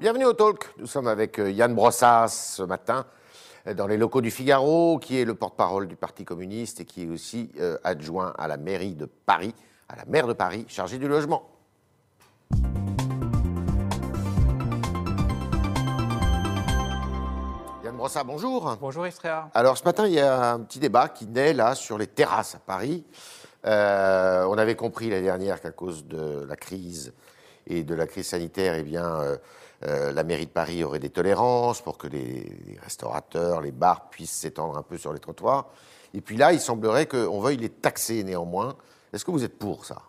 Bienvenue au Talk. Nous sommes avec euh, Yann Brossas ce matin euh, dans les locaux du Figaro, qui est le porte-parole du Parti communiste et qui est aussi euh, adjoint à la mairie de Paris, à la maire de Paris, chargé du logement. Yann Brossas, bonjour. Bonjour Istrea. Alors ce matin, il y a un petit débat qui naît là sur les terrasses à Paris. Euh, on avait compris l'année dernière qu'à cause de la crise et de la crise sanitaire, eh bien, euh, euh, la mairie de Paris aurait des tolérances pour que les, les restaurateurs, les bars puissent s'étendre un peu sur les trottoirs. Et puis là, il semblerait qu'on veuille les taxer néanmoins. Est-ce que vous êtes pour ça?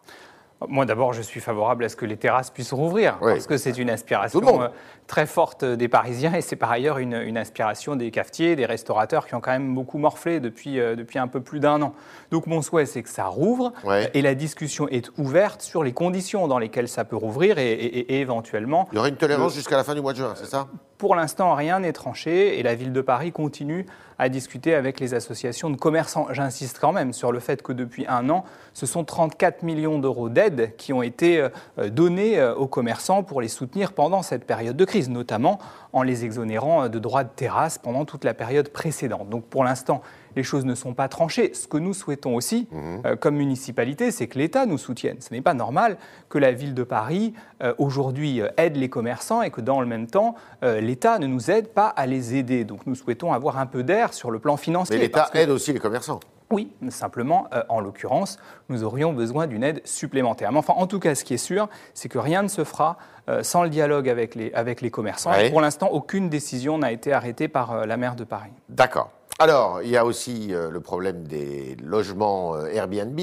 Moi d'abord, je suis favorable à ce que les terrasses puissent rouvrir, Oui. parce que c'est une aspiration euh, très forte des Parisiens et c'est par ailleurs une, une aspiration des cafetiers, des restaurateurs qui ont quand même beaucoup morflé depuis, euh, depuis un peu plus d'un an. Donc mon souhait, c'est que ça rouvre et la discussion est ouverte sur les conditions dans lesquelles ça peut rouvrir et, et- et éventuellement Il y aurait une tolérance jusqu'à la fin du mois de juin, c'est ça? Pour l'instant, rien n'est tranché et la ville de Paris continue à discuter avec les associations de commerçants. J'insiste quand même sur le fait que depuis un an, ce sont 34 millions d'euros d'aides qui ont été euh, donnés euh, aux commerçants pour les soutenir pendant cette période de crise, notamment en les exonérant euh, de droits de terrasse pendant toute la période précédente. Donc pour l'instant, les choses ne sont pas tranchées. Ce que nous souhaitons aussi, euh, comme municipalité, c'est que l'État nous soutienne. Ce n'est pas normal que la ville de Paris, euh, aujourd'hui, euh, aide les commerçants et que dans le même temps, euh, l'État ne nous aide pas à les aider. Donc nous souhaitons avoir un peu d'air sur le plan financier. Mais l'État que- aide aussi les commerçants. oui, simplement, euh, en l'occurrence, nous aurions besoin d'une aide supplémentaire. Mais enfin, en tout cas, ce qui est sûr, c'est que rien ne se fera euh, sans le dialogue avec les, avec les commerçants. Ouais. Et pour l'instant, aucune décision n'a été arrêtée par euh, la maire de Paris. D'accord. Alors, il y a aussi euh, le problème des logements euh, Airbnb.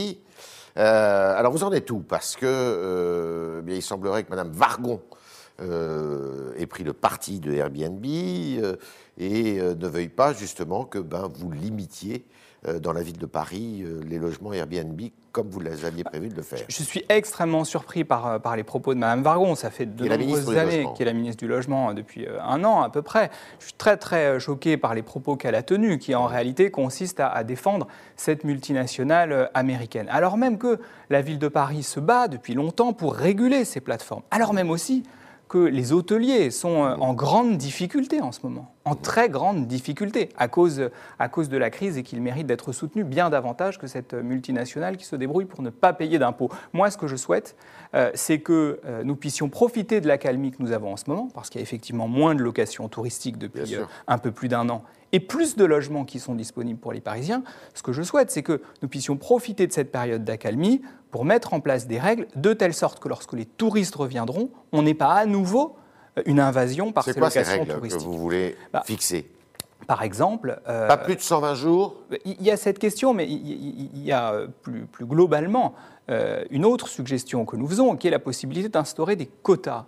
Euh, alors, vous en êtes où? Parce que bien, il semblerait que Madame Vargon ait pris le parti de Airbnb et ne veuille pas justement que ben, vous limitiez dans la ville de Paris euh, les logements Airbnb comme vous l'aviez prévu de le faire. Je suis extrêmement surpris par, euh, par les propos de Mme Vargon. Ça fait de nombreuses années qu'elle est la ministre du Logement euh, depuis euh, un an à peu près. Je suis très très euh, choqué par les propos qu'elle a tenus, qui en réalité consistent à, à défendre cette multinationale euh, américaine. Alors même que la ville de Paris se bat depuis longtemps pour réguler ces plateformes. Alors même aussi que les hôteliers sont euh, en grande difficulté en ce moment, en très grande difficulté à cause, à cause de la crise et qu'ils méritent d'être soutenus bien davantage que cette multinationale qui se débrouille pour ne pas payer d'impôts. Moi, ce que je souhaite, euh, c'est que euh, nous puissions profiter de l'accalmie que nous avons en ce moment, parce qu'il y a effectivement moins de locations touristiques depuis euh, un peu plus d'un an et plus de logements qui sont disponibles pour les Parisiens. Ce que je souhaite, c'est que nous puissions profiter de cette période d'accalmie pour mettre en place des règles de telle sorte que lorsque les touristes reviendront, on n'ait pas à nouveau une invasion par ces quoi ces locations règles que vous voulez Bah, fixer? Par exemple, euh, Pas plus de 120 jours? il y a cette question, mais il y- a euh, plus, plus globalement euh, une autre suggestion que nous faisons, qui est la possibilité d'instaurer des quotas.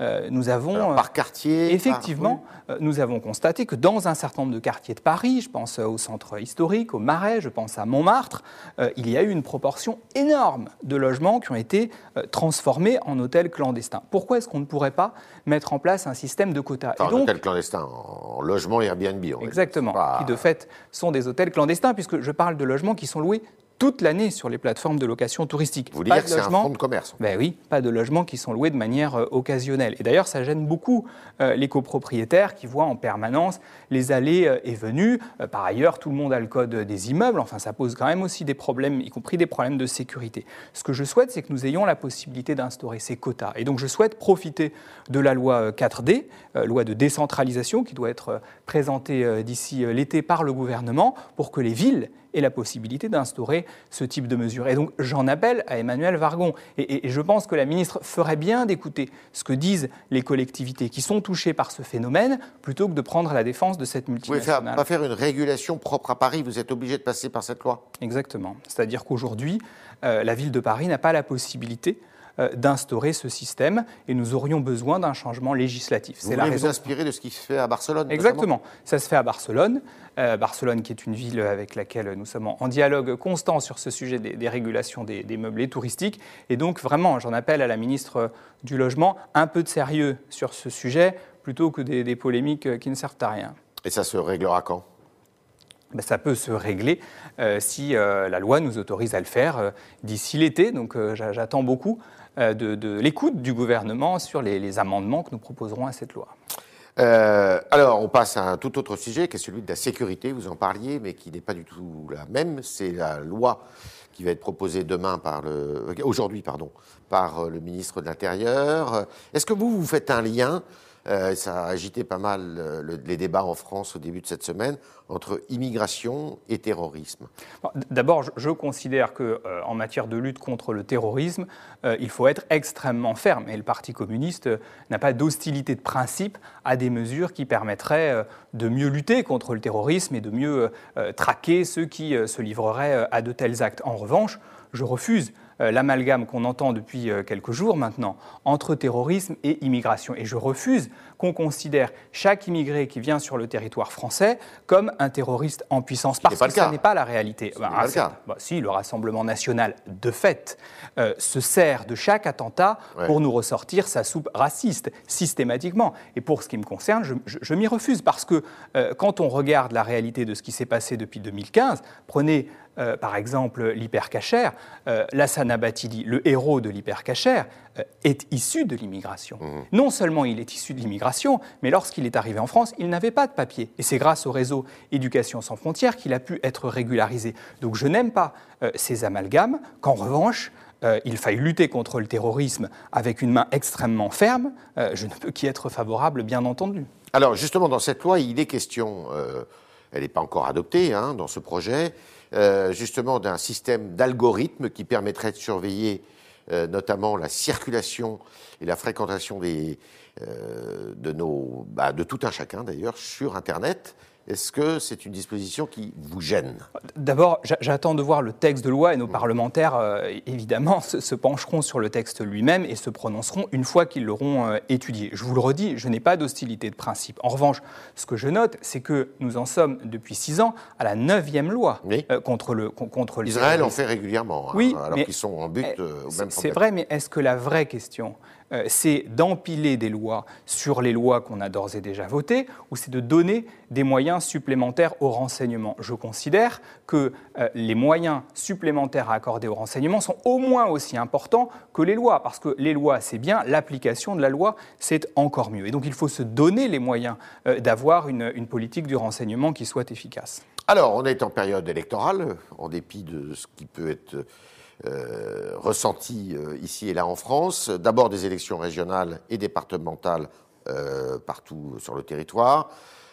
Euh, nous avons Alors, par quartier Effectivement, euh, nous avons constaté que dans un certain nombre de quartiers de Paris, je pense euh, au centre historique, au Marais, je pense à Montmartre, euh, il y a eu une proportion énorme de logements qui ont été euh, transformés en hôtels clandestins. Pourquoi est-ce qu'on ne pourrait pas mettre en place un système de quotas? Enfin, en donc, hôtel clandestin, en logement Airbnb. dire. Exactement, Pas- qui de fait sont des hôtels clandestins, puisque je parle de logements qui sont loués toute l'année sur les plateformes de location touristique. Vous Pas dire que c'est un logements- fonds de commerce. ben oui, pas de logements qui sont loués de manière euh, occasionnelle. Et d'ailleurs, ça gêne beaucoup euh, les copropriétaires qui voient en permanence les allées euh, et venues. Par ailleurs, tout le monde a le code des immeubles. Enfin, ça pose quand même aussi des problèmes, y compris des problèmes de sécurité. Ce que je souhaite, c'est que nous ayons la possibilité d'instaurer ces quotas. Et donc, je souhaite profiter de la loi euh, 4D, euh, loi de décentralisation, qui doit être présentée d'ici l'été par le gouvernement, pour que les villes aient la possibilité d'instaurer ce type de mesures. Et donc j'en appelle à Emmanuel Vargon. Et, et- et je pense que la ministre ferait bien d'écouter ce que disent les collectivités qui sont touchées par ce phénomène, plutôt que de prendre la défense de cette Vous pouvez faire, multinationale. pas faire une régulation propre à Paris, vous êtes obligé de passer par cette loi. Exactement. C'est-à-dire qu'aujourd'hui, euh, la ville de Paris n'a pas la possibilité d'instaurer ce système et nous aurions besoin d'un changement législatif. Vous C'est la voulez vous inspirer de ce qui se fait à Barcelone notamment Exactement. Ça se fait à Barcelone. Euh, Barcelone, qui est une ville avec laquelle nous sommes en dialogue constant sur ce sujet des, des régulations des, des meublés touristiques. Et donc, vraiment, j'en appelle à la ministre du Logement, un peu de sérieux sur ce sujet, plutôt que des, des polémiques euh, qui ne servent à rien. Et ça se réglera quand? Ben, ça peut se régler euh, si euh, la loi nous autorise à le faire euh, d'ici l'été. Donc j'a- j'attends beaucoup de, l'écoute du gouvernement sur les, amendements que nous proposerons à cette loi. alors, on passe à un tout autre sujet, qui est celui de la sécurité. Vous en parliez, mais qui n'est pas du tout la même. C'est la loi qui va être proposée demain par le, aujourd'hui, pardon, par le ministre de l'Intérieur. Est-ce que vous, vous faites un lien euh, ça a agité pas mal euh, les débats en France au début de cette semaine entre immigration et terrorisme. D'abord, je, considère que euh, en matière de lutte contre le terrorisme, il faut être extrêmement ferme. Et le Parti communiste n'a pas d'hostilité de principe à des mesures qui permettraient de mieux lutter contre le terrorisme et de mieux traquer ceux qui se livreraient à de tels actes. En revanche, je refuse euh, l'amalgame qu'on entend depuis euh, quelques jours maintenant entre terrorisme et immigration. Et je refuse qu'on considère chaque immigré qui vient sur le territoire français comme un terroriste en puissance, parce que ce n'est pas la réalité. Bah, pas le cas. Bah, si, le Rassemblement national, de fait, euh, se sert de chaque attentat pour nous ressortir sa soupe raciste, systématiquement. Et pour ce qui me concerne, je, m'y refuse, parce que quand on regarde la réalité de ce qui s'est passé depuis 2015, prenez euh, par exemple l'hypercachère, euh, Lassana Batili, le héros de l'hypercachère, euh, est issu de l'immigration. Mmh. Non seulement il est issu de l'immigration, mais lorsqu'il est arrivé en France, il n'avait pas de papier. Et c'est grâce au réseau Éducation sans frontières qu'il a pu être régularisé. Donc je n'aime pas ces amalgames, qu'en revanche, il faille lutter contre le terrorisme avec une main extrêmement ferme, je ne peux qu'y être favorable, bien entendu. Alors justement, dans cette loi, il est question, elle n'est pas encore adoptée hein, dans ce projet, euh, justement d'un système d'algorithmes qui permettrait de surveiller euh, notamment la circulation et la fréquentation des, euh, de, nos, bah, de tout un chacun d'ailleurs sur Internet est-ce que c'est une disposition qui vous gêne? D'abord, j'attends de voir le texte de loi et nos mmh. parlementaires, euh, évidemment, se, pencheront sur le texte lui-même et se prononceront une fois qu'ils l'auront euh, étudié. Je vous le redis, je n'ai pas d'hostilité de principe. En revanche, ce que je note, c'est que nous en sommes depuis six ans à la neuvième loi euh, contre le contre Israël en fait régulièrement, hein, oui, alors qu'ils sont en but eh, au même C'est vrai, mais est-ce que la vraie question, c'est d'empiler des lois sur les lois qu'on a d'ores et déjà votées, ou c'est de donner des moyens supplémentaires au renseignement. Je considère que euh, les moyens supplémentaires à accorder au renseignement sont au moins aussi importants que les lois, parce que les lois, c'est bien, l'application de la loi, c'est encore mieux. Et donc il faut se donner les moyens euh, d'avoir une, une politique du renseignement qui soit efficace. Alors, on est en période électorale, en dépit de ce qui peut être euh, ressenti euh, ici et là en France. D'abord des élections régionales et départementales euh, partout sur le territoire.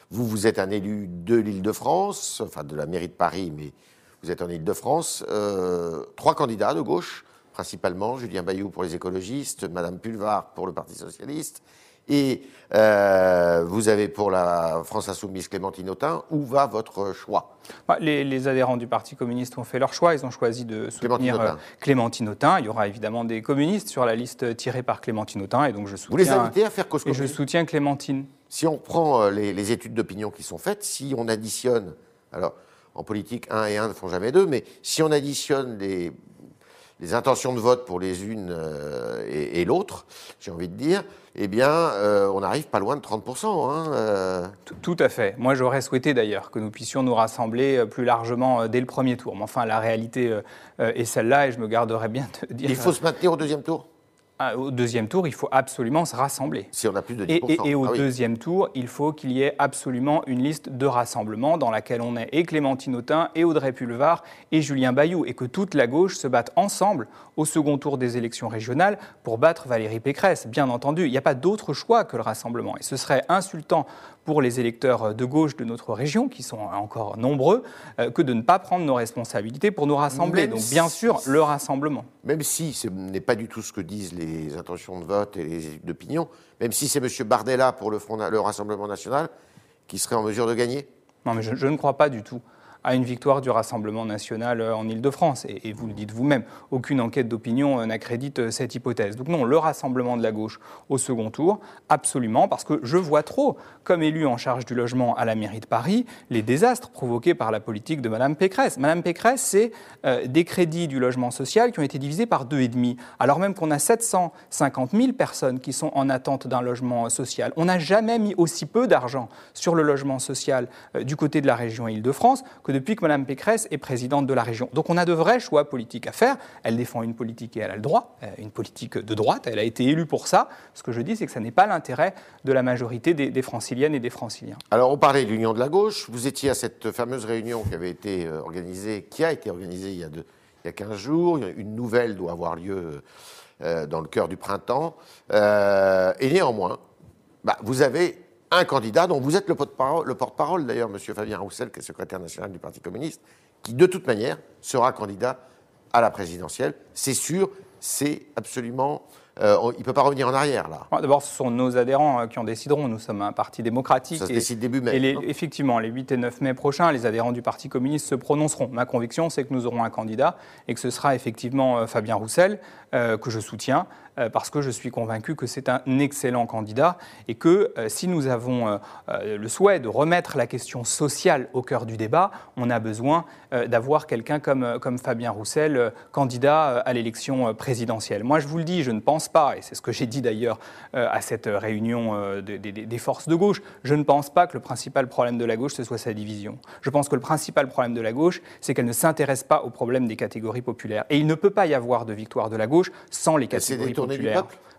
Vous, vous êtes un élu de l'Île-de-France, enfin de la mairie de Paris, mais vous êtes en Île-de-France. trois candidats de gauche, principalement, Julien Bayou pour les écologistes, Madame Pulvar pour le Parti socialiste, et euh, vous avez pour la France Insoumise Clémentine Autain. Où va votre choix? Bah, les, adhérents du Parti communiste ont fait leur choix. Ils ont choisi de soutenir euh, Clémentine Autain. Il y aura évidemment des communistes sur la liste tirée par Clémentine Autain. Et donc je soutiens, vous les invitez à faire cause Et je soutiens Clémentine. Si on prend euh, les, les études d'opinion qui sont faites, si on additionne. Alors, en politique, un et un ne font jamais deux, mais si on additionne les, les intentions de vote pour les unes euh, et, l'autre, j'ai envie de dire, eh bien, euh, on n'arrive pas loin de 30%. Hein, euh. tout, à fait. Moi, j'aurais souhaité d'ailleurs que nous puissions nous rassembler plus largement dès le premier tour. Mais enfin, la réalité est celle-là et je me garderai bien de dire. Il faut se maintenir au deuxième tour? Au deuxième tour, il faut absolument se rassembler. Si on a plus de 10%. Et, au ah deuxième tour, il faut qu'il y ait absolument une liste de rassemblement dans laquelle on ait et Clémentine Autain, et Audrey Pulvar, et Julien Bayou, et que toute la gauche se batte ensemble au second tour des élections régionales pour battre Valérie Pécresse. Bien entendu, il n'y a pas d'autre choix que le rassemblement. Et ce serait insultant pour les électeurs de gauche de notre région, qui sont encore nombreux, euh, que de ne pas prendre nos responsabilités pour nous rassembler. Donc bien sûr, le rassemblement. Même si ce n'est pas du tout ce que disent les intentions de vote et les études d'opinion, même si c'est M. Bardella pour le, Front, le Rassemblement national qui serait en mesure de gagner Non, mais je ne crois pas du tout à une victoire du Rassemblement national euh, en Ile-de-France. Et, vous le dites vous-même, aucune enquête d'opinion euh, n'accrédite euh, cette hypothèse. Donc non, le Rassemblement de la gauche au second tour, absolument, parce que je vois trop, comme élu en charge du logement à la mairie de Paris, les désastres provoqués par la politique de Mme Pécresse. Mme Pécresse, c'est des crédits du logement social qui ont été divisés par deux et demi, alors même qu'on a 750 000 personnes qui sont en attente d'un logement social. On n'a jamais mis aussi peu d'argent sur le logement social du côté de la région Île-de-France depuis que Mme Pécresse est présidente de la région. Donc on a de vrais choix politiques à faire. Elle défend une politique et elle a le droit, euh, une politique de droite. Elle a été élue pour ça. Ce que je dis, c'est que ça n'est pas l'intérêt de la majorité des, franciliennes et des franciliens. Alors on parlait de l'Union de la gauche. Vous étiez à cette fameuse réunion qui avait été euh, organisée, qui a été organisée il y a, a 15 jours. Une nouvelle doit avoir lieu euh, dans le cœur du printemps. et néanmoins, bah, vous avez un candidat dont vous êtes le porte-parole, d'ailleurs, M. Fabien Roussel, qui est secrétaire national du Parti communiste, qui de toute manière sera candidat à la présidentielle. C'est sûr, c'est absolument euh, il ne peut pas revenir en arrière, là. D'abord, ce sont nos adhérents euh, qui en décideront. Nous sommes un parti démocratique. Ça se décide début mai. Et effectivement, les 8 et 9 mai prochains, les adhérents du Parti communiste se prononceront. Ma conviction, c'est que nous aurons un candidat et que ce sera effectivement euh, Fabien Roussel, que je soutiens, euh, parce que je suis convaincu que c'est un excellent candidat et que euh, si nous avons euh, le souhait de remettre la question sociale au cœur du débat, on a besoin d'avoir quelqu'un comme, comme Fabien Roussel, candidat à l'élection présidentielle. Moi, je vous le dis, je ne pense pas, et c'est ce que j'ai dit d'ailleurs à cette réunion des forces de gauche, je ne pense pas que le principal problème de la gauche, ce soit sa division. Je pense que le principal problème de la gauche, c'est qu'elle ne s'intéresse pas au problème des catégories populaires. Et il ne peut pas y avoir de victoire de la gauche sans les catégories populaires.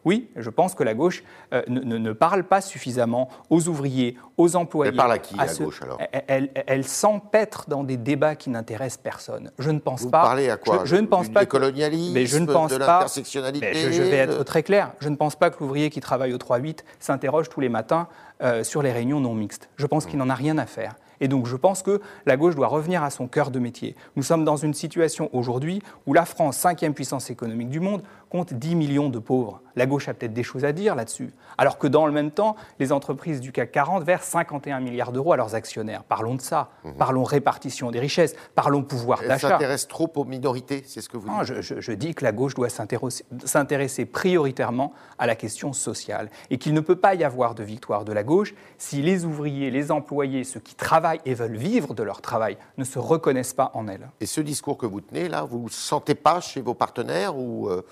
Oui, je pense que la gauche euh, ne, parle pas suffisamment aux ouvriers, aux employés. Elle parle à qui, la gauche, alors Elle, s'empêtre dans des débats qui n'intéressent personne. Je ne pense pas... Vous parlez à quoi Je, ne pense pas... colonialisme, mais je ne pense de l'intersectionnalité je, je, vais être très clair. Je ne pense pas que l'ouvrier qui travaille au 3-8 s'interroge tous les matins euh, sur les réunions non mixtes. Je pense qu'il n'en a rien à faire. Et donc je pense que la gauche doit revenir à son cœur de métier. Nous sommes dans une situation aujourd'hui où la France, cinquième puissance économique du monde, compte 10 millions de pauvres. La gauche a peut-être des choses à dire là-dessus. Alors que dans le même temps, les entreprises du CAC 40 versent 51 milliards d'euros à leurs actionnaires. Parlons de ça. Mhm. Parlons répartition des richesses. Parlons pouvoir d'achat. Elle s'intéresse trop aux minorités, c'est ce que vous dites non, je, je, dis que la gauche doit s'intéresser prioritairement à la question sociale et qu'il ne peut pas y avoir de victoire de la gauche si les ouvriers, les employés, ceux qui travaillent et veulent vivre de leur travail ne se reconnaissent pas en elle. Et ce discours que vous tenez là, vous ne sentez pas chez vos partenaires ou euh,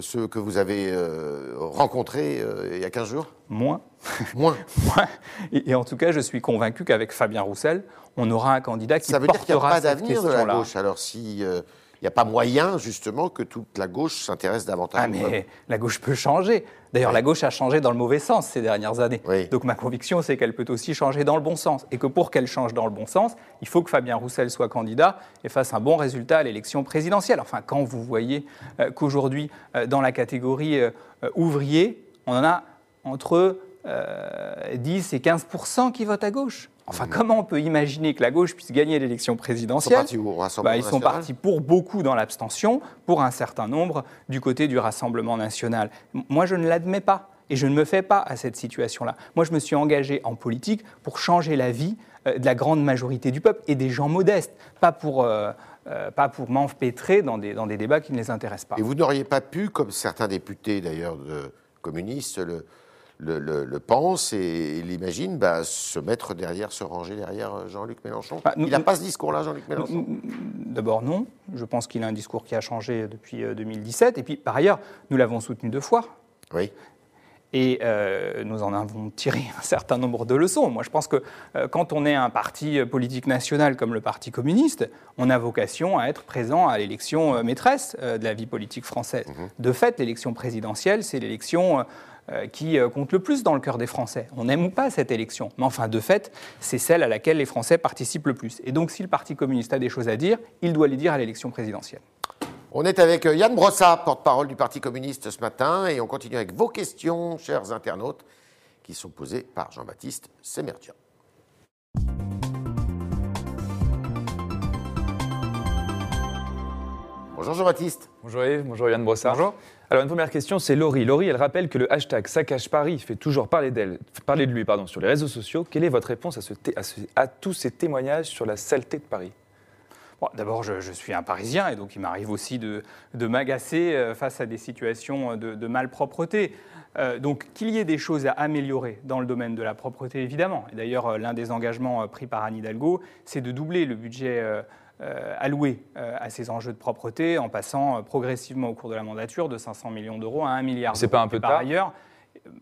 ceux que vous avez euh, rencontrés euh, il y a 15 jours? Moins. Moins. et, en tout cas, je suis convaincu qu'avec Fabien Roussel, on aura un candidat qui Ça veut dire qu'il n'y a pas d'avenir de la gauche. Alors si il n'y a pas moyen, justement, que toute la gauche s'intéresse davantage. Ah, mais la gauche peut changer. D'ailleurs, la gauche a changé dans le mauvais sens ces dernières années. Donc ma conviction, c'est qu'elle peut aussi changer dans le bon sens. Et que pour qu'elle change dans le bon sens, il faut que Fabien Roussel soit candidat et fasse un bon résultat à l'élection présidentielle. Enfin, quand vous voyez euh, qu'aujourd'hui, euh, dans la catégorie euh, ouvrier, on en a entre 10 et 15% qui votent à gauche. Enfin, comment on peut imaginer que la gauche puisse gagner l'élection présidentielle Ils sont partis, bah, ils sont partis pour beaucoup dans l'abstention, pour un certain nombre du côté du Rassemblement national. Moi, je ne l'admets pas. Et je ne me fais pas à cette situation-là. Moi, je me suis engagé en politique pour changer la vie euh, de la grande majorité du peuple et des gens modestes, pas pour, euh, euh, pas pour m'empêtrer dans des, dans des débats qui ne les intéressent pas. Et vous n'auriez pas pu, comme certains députés d'ailleurs communistes, le, le, pense et, l'imagine, bah, se mettre derrière, se ranger derrière euh, Jean-Luc Mélenchon. Bah, il n'a pas ce discours-là, Jean-Luc Mélenchon D'abord, non. Je pense qu'il a un discours qui a changé depuis 2017. Euh, et puis, par ailleurs, nous l'avons soutenu deux fois. Oui. Et euh, nous en avons tiré un certain nombre de leçons. Moi, je pense que quand on est un parti politique national comme le Parti communiste, on a vocation à être présent à l'élection maîtresse de la vie politique française. Mhm. De fait, l'élection présidentielle, c'est l'élection euh, qui euh, compte le plus dans le cœur des Français. On n'aime ou pas cette élection, mais enfin, de fait, c'est celle à laquelle les Français participent le plus. Et donc, si le Parti communiste a des choses à dire, il doit les dire à l'élection présidentielle. On est avec euh, Yann Brossat, porte-parole du Parti communiste ce matin, et on continue avec vos questions, chers internautes, qui sont posées par Jean-Baptiste Semertian. Bonjour Jean-Baptiste. Bonjour Yves, bonjour Yann Brossat. Bonjour. Alors une première question, c'est Laurie. Laurie, elle rappelle que le hashtag Saccage Paris fait toujours parler, d'elle, parler de lui pardon, sur les réseaux sociaux. Quelle est votre réponse à, à, tous ces témoignages sur la saleté de Paris? D'abord, je, suis un Parisien et donc il m'arrive aussi de, m'agacer euh, face à des situations de, malpropreté. Euh, donc qu'il y ait des choses à améliorer dans le domaine de la propreté, évidemment. Et d'ailleurs, euh, l'un des engagements pris par Anne Hidalgo, c'est de doubler le budget euh, alloué euh, à ces enjeux de propreté en passant euh, progressivement au cours de la mandature de 500 millions d'euros à 1 milliard. C'est pas un peu Par ailleurs,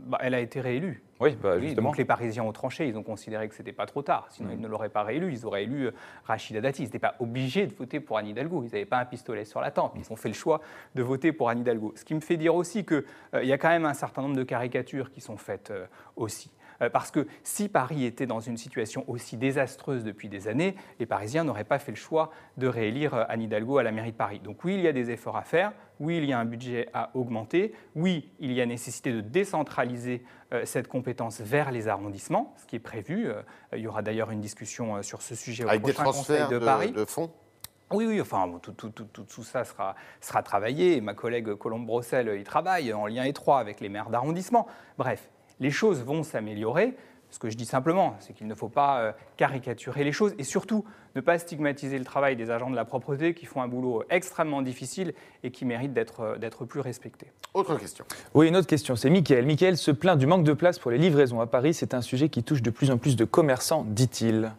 bah, elle a été réélue. Oui, bah, Oui, justement. donc les Parisiens ont tranché, ils ont considéré que c'était pas trop tard, sinon Mm. ils ne l'auraient pas réélu, ils auraient élu euh, Rachida Dati. Ils n'étaient pas obligés de voter pour Anne Hidalgo, ils n'avaient pas un pistolet sur la tempe, ils ont fait le choix de voter pour Anne Hidalgo. Ce qui me fait dire aussi qu'il y a quand même un certain nombre de caricatures qui sont faites euh, aussi. Euh, Parce que si Paris était dans une situation aussi désastreuse depuis des années, les Parisiens n'auraient pas fait le choix de réélire euh, Anne Hidalgo à la mairie de Paris. Donc oui, il y a des efforts à faire, oui, il y a un budget à augmenter, oui, il y a nécessité de décentraliser euh, cette compétence vers les arrondissements, ce qui est prévu. Il y aura d'ailleurs une discussion sur ce sujet au Avec des prochain Conseil transferts de, de, Paris. de fonds? Oui, oui, enfin, tout, tout- tout- tout- tout ça sera, sera travaillé. Ma collègue Colombe Brossel y travaille en lien étroit avec les maires d'arrondissement. Bref, les choses vont s'améliorer. Ce que je dis simplement, c'est qu'il ne faut pas euh, caricaturer les choses et surtout ne pas stigmatiser le travail des agents de la propreté qui font un boulot extrêmement difficile et qui méritent d'être euh, d'être plus respectés. Autre question. Oui, une autre question, c'est Mickaël. Mickaël se plaint du manque de place pour les livraisons à Paris. C'est un sujet qui touche de plus en plus de commerçants, dit-il.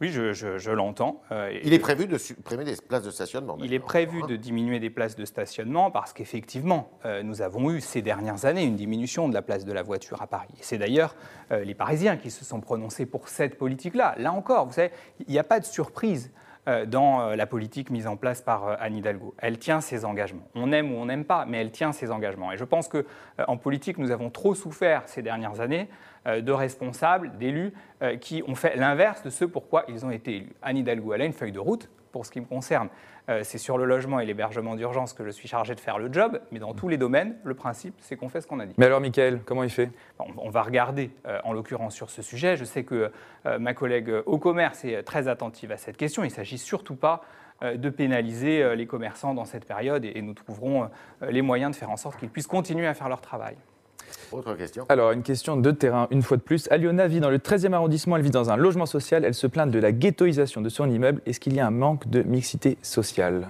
Oui, je, je- je l'entends. euh, Il est prévu de supprimer des places de stationnement. Il est prévu de diminuer des places de stationnement parce qu'effectivement, euh, nous avons eu ces dernières années une diminution de la place de la voiture à Paris. Et c'est d'ailleurs euh, les Parisiens qui se sont prononcés pour cette politique-là. Là encore, vous savez, il n'y a pas de surprise dans euh, la politique mise en place par euh, Anne Hidalgo. Elle tient ses engagements. On aime ou on n'aime pas, mais elle tient ses engagements. Et je pense que euh, en politique, nous avons trop souffert ces dernières années euh, de responsables, d'élus euh, qui ont fait l'inverse de ce pourquoi ils ont été élus. Anne Hidalgo, elle a une feuille de route. Pour ce qui me concerne, euh, c'est sur le logement et l'hébergement d'urgence que je suis chargé de faire le job, mais dans tous les domaines, le principe, c'est qu'on fait ce qu'on a dit. Mais alors, Mickaël, comment il fait? On, on va regarder, euh, en l'occurrence, sur ce sujet. Je sais que euh, ma collègue au commerce est très attentive à cette question. Il ne s'agit surtout pas de pénaliser les commerçants dans cette période et, nous trouverons les moyens de faire en sorte qu'ils puissent continuer à faire leur travail. Autre question. Alors, une question de terrain, une fois de plus. Aliona vit dans le 13e arrondissement, elle vit dans un logement social, elle se plaint de la ghettoisation de son immeuble. Est-ce qu'il y a un manque de mixité sociale?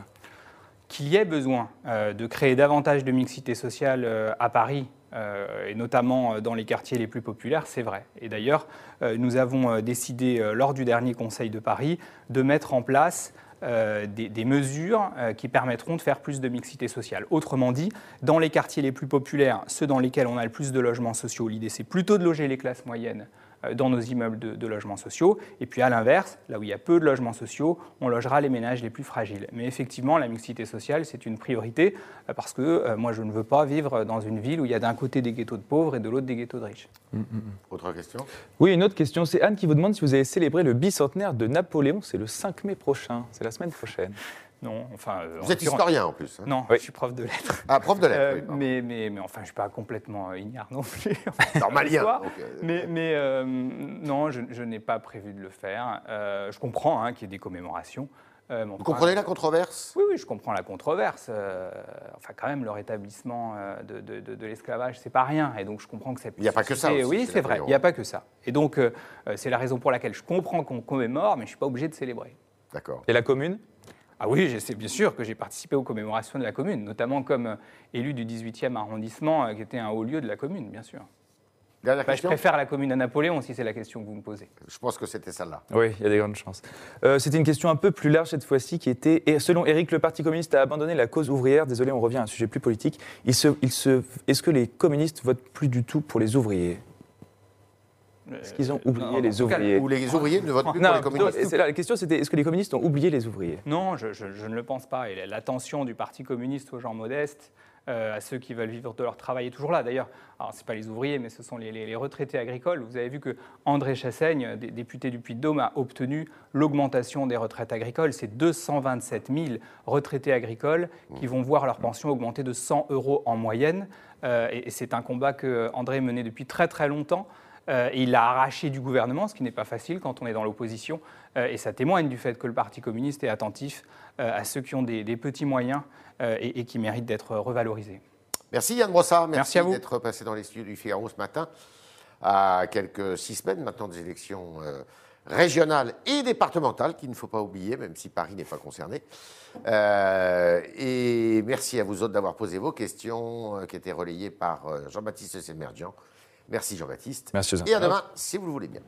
Qu'il y ait besoin euh, de créer davantage de mixité sociale euh, à Paris, euh, et notamment dans les quartiers les plus populaires, c'est vrai. Et d'ailleurs, euh, nous avons décidé, euh, lors du dernier Conseil de Paris, de mettre en place euh, des, mesures euh, qui permettront de faire plus de mixité sociale. Autrement dit, dans les quartiers les plus populaires, ceux dans lesquels on a le plus de logements sociaux, l'idée c'est plutôt de loger les classes moyennes dans nos immeubles de, de logements sociaux. Et puis à l'inverse, là où il y a peu de logements sociaux, on logera les ménages les plus fragiles. Mais effectivement, la mixité sociale, c'est une priorité euh, parce que euh, moi, je ne veux pas vivre dans une ville où il y a d'un côté des ghettos de pauvres et de l'autre des ghettos de riches. Autre question? Oui, une autre question, c'est Anne qui vous demande si vous avez célébré le bicentenaire de Napoléon. C'est le 5 mai prochain, c'est la semaine prochaine. Non, enfin. euh, Vous en êtes historien en plus. hein Non, Oui. je suis prof de lettres. Ah, prof de lettres. Euh, oui, mais, mais, mais enfin, je ne suis pas complètement euh, ignare non plus. Normalien. Euh, Mais, mais, euh, non, je, je n'ai pas prévu de le faire. Euh, je comprends hein, qu'il y ait des commémorations. Euh, Vous enfin, comprenez la controverse? Oui, oui, je comprends la controverse. Euh, enfin, quand même, le rétablissement euh, de, de- de- de l'esclavage, c'est pas rien. Et donc, je comprends que ça Il y a pas que ça aussi Oui, c'est vrai, il n'y a pas que ça. Et donc, euh, c'est la raison pour laquelle je comprends qu'on commémore, mais je ne suis pas obligé de célébrer. D'accord. Et la commune? Ah oui, je sais bien sûr que j'ai participé aux commémorations de la commune, notamment comme euh, élu du 18e arrondissement, euh, qui était un haut lieu de la commune, bien sûr. Dernière Bah, je préfère la commune à Napoléon, si c'est la question que vous me posez. Je pense que c'était celle-là. Oui, il y a des grandes chances. Euh, C'était une question un peu plus large cette fois-ci qui était, et selon Eric, le Parti communiste a abandonné la cause ouvrière. Désolé, on revient à un sujet plus politique. Il se, il se, Est-ce que les communistes votent plus du tout pour les ouvriers? Est-ce qu'ils ont Euh, oublié non, les ouvriers Où les ouvriers ne votent plus Non, pour les plutôt, communistes. là, la question c'était est-ce que les communistes ont oublié les ouvriers? Non, je, je- je ne le pense pas. Et l'attention du Parti communiste aux gens modestes, euh, à ceux qui veulent vivre de leur travail est toujours là. D'ailleurs, alors ce pas les ouvriers, mais ce sont les, les- les retraités agricoles. Vous avez vu que André Chassaigne, dé- député du Puy-de-Dôme, a obtenu l'augmentation des retraites agricoles. C'est 227 000 retraités agricoles qui vont voir leur pension augmenter de 100 euros en moyenne. Euh, et et c'est un combat que André menait depuis très très longtemps. Euh, et il l'a arraché du gouvernement, ce qui n'est pas facile quand on est dans l'opposition. Euh, et ça témoigne du fait que le Parti communiste est attentif euh, à ceux qui ont des, des petits moyens euh, et, et qui méritent d'être revalorisés. Merci Yann Brossard. Merci, Merci à vous. d'être passé dans les studios du Figaro ce matin, à quelques six semaines maintenant des élections euh, régionales et départementales, qu'il ne faut pas oublier, même si Paris n'est pas concerné. Euh, et merci à vous autres d'avoir posé vos questions, euh, qui étaient relayées par euh, Jean-Baptiste Semerjian. Merci Jean-Baptiste. Merci. Et à demain, si vous le voulez bien.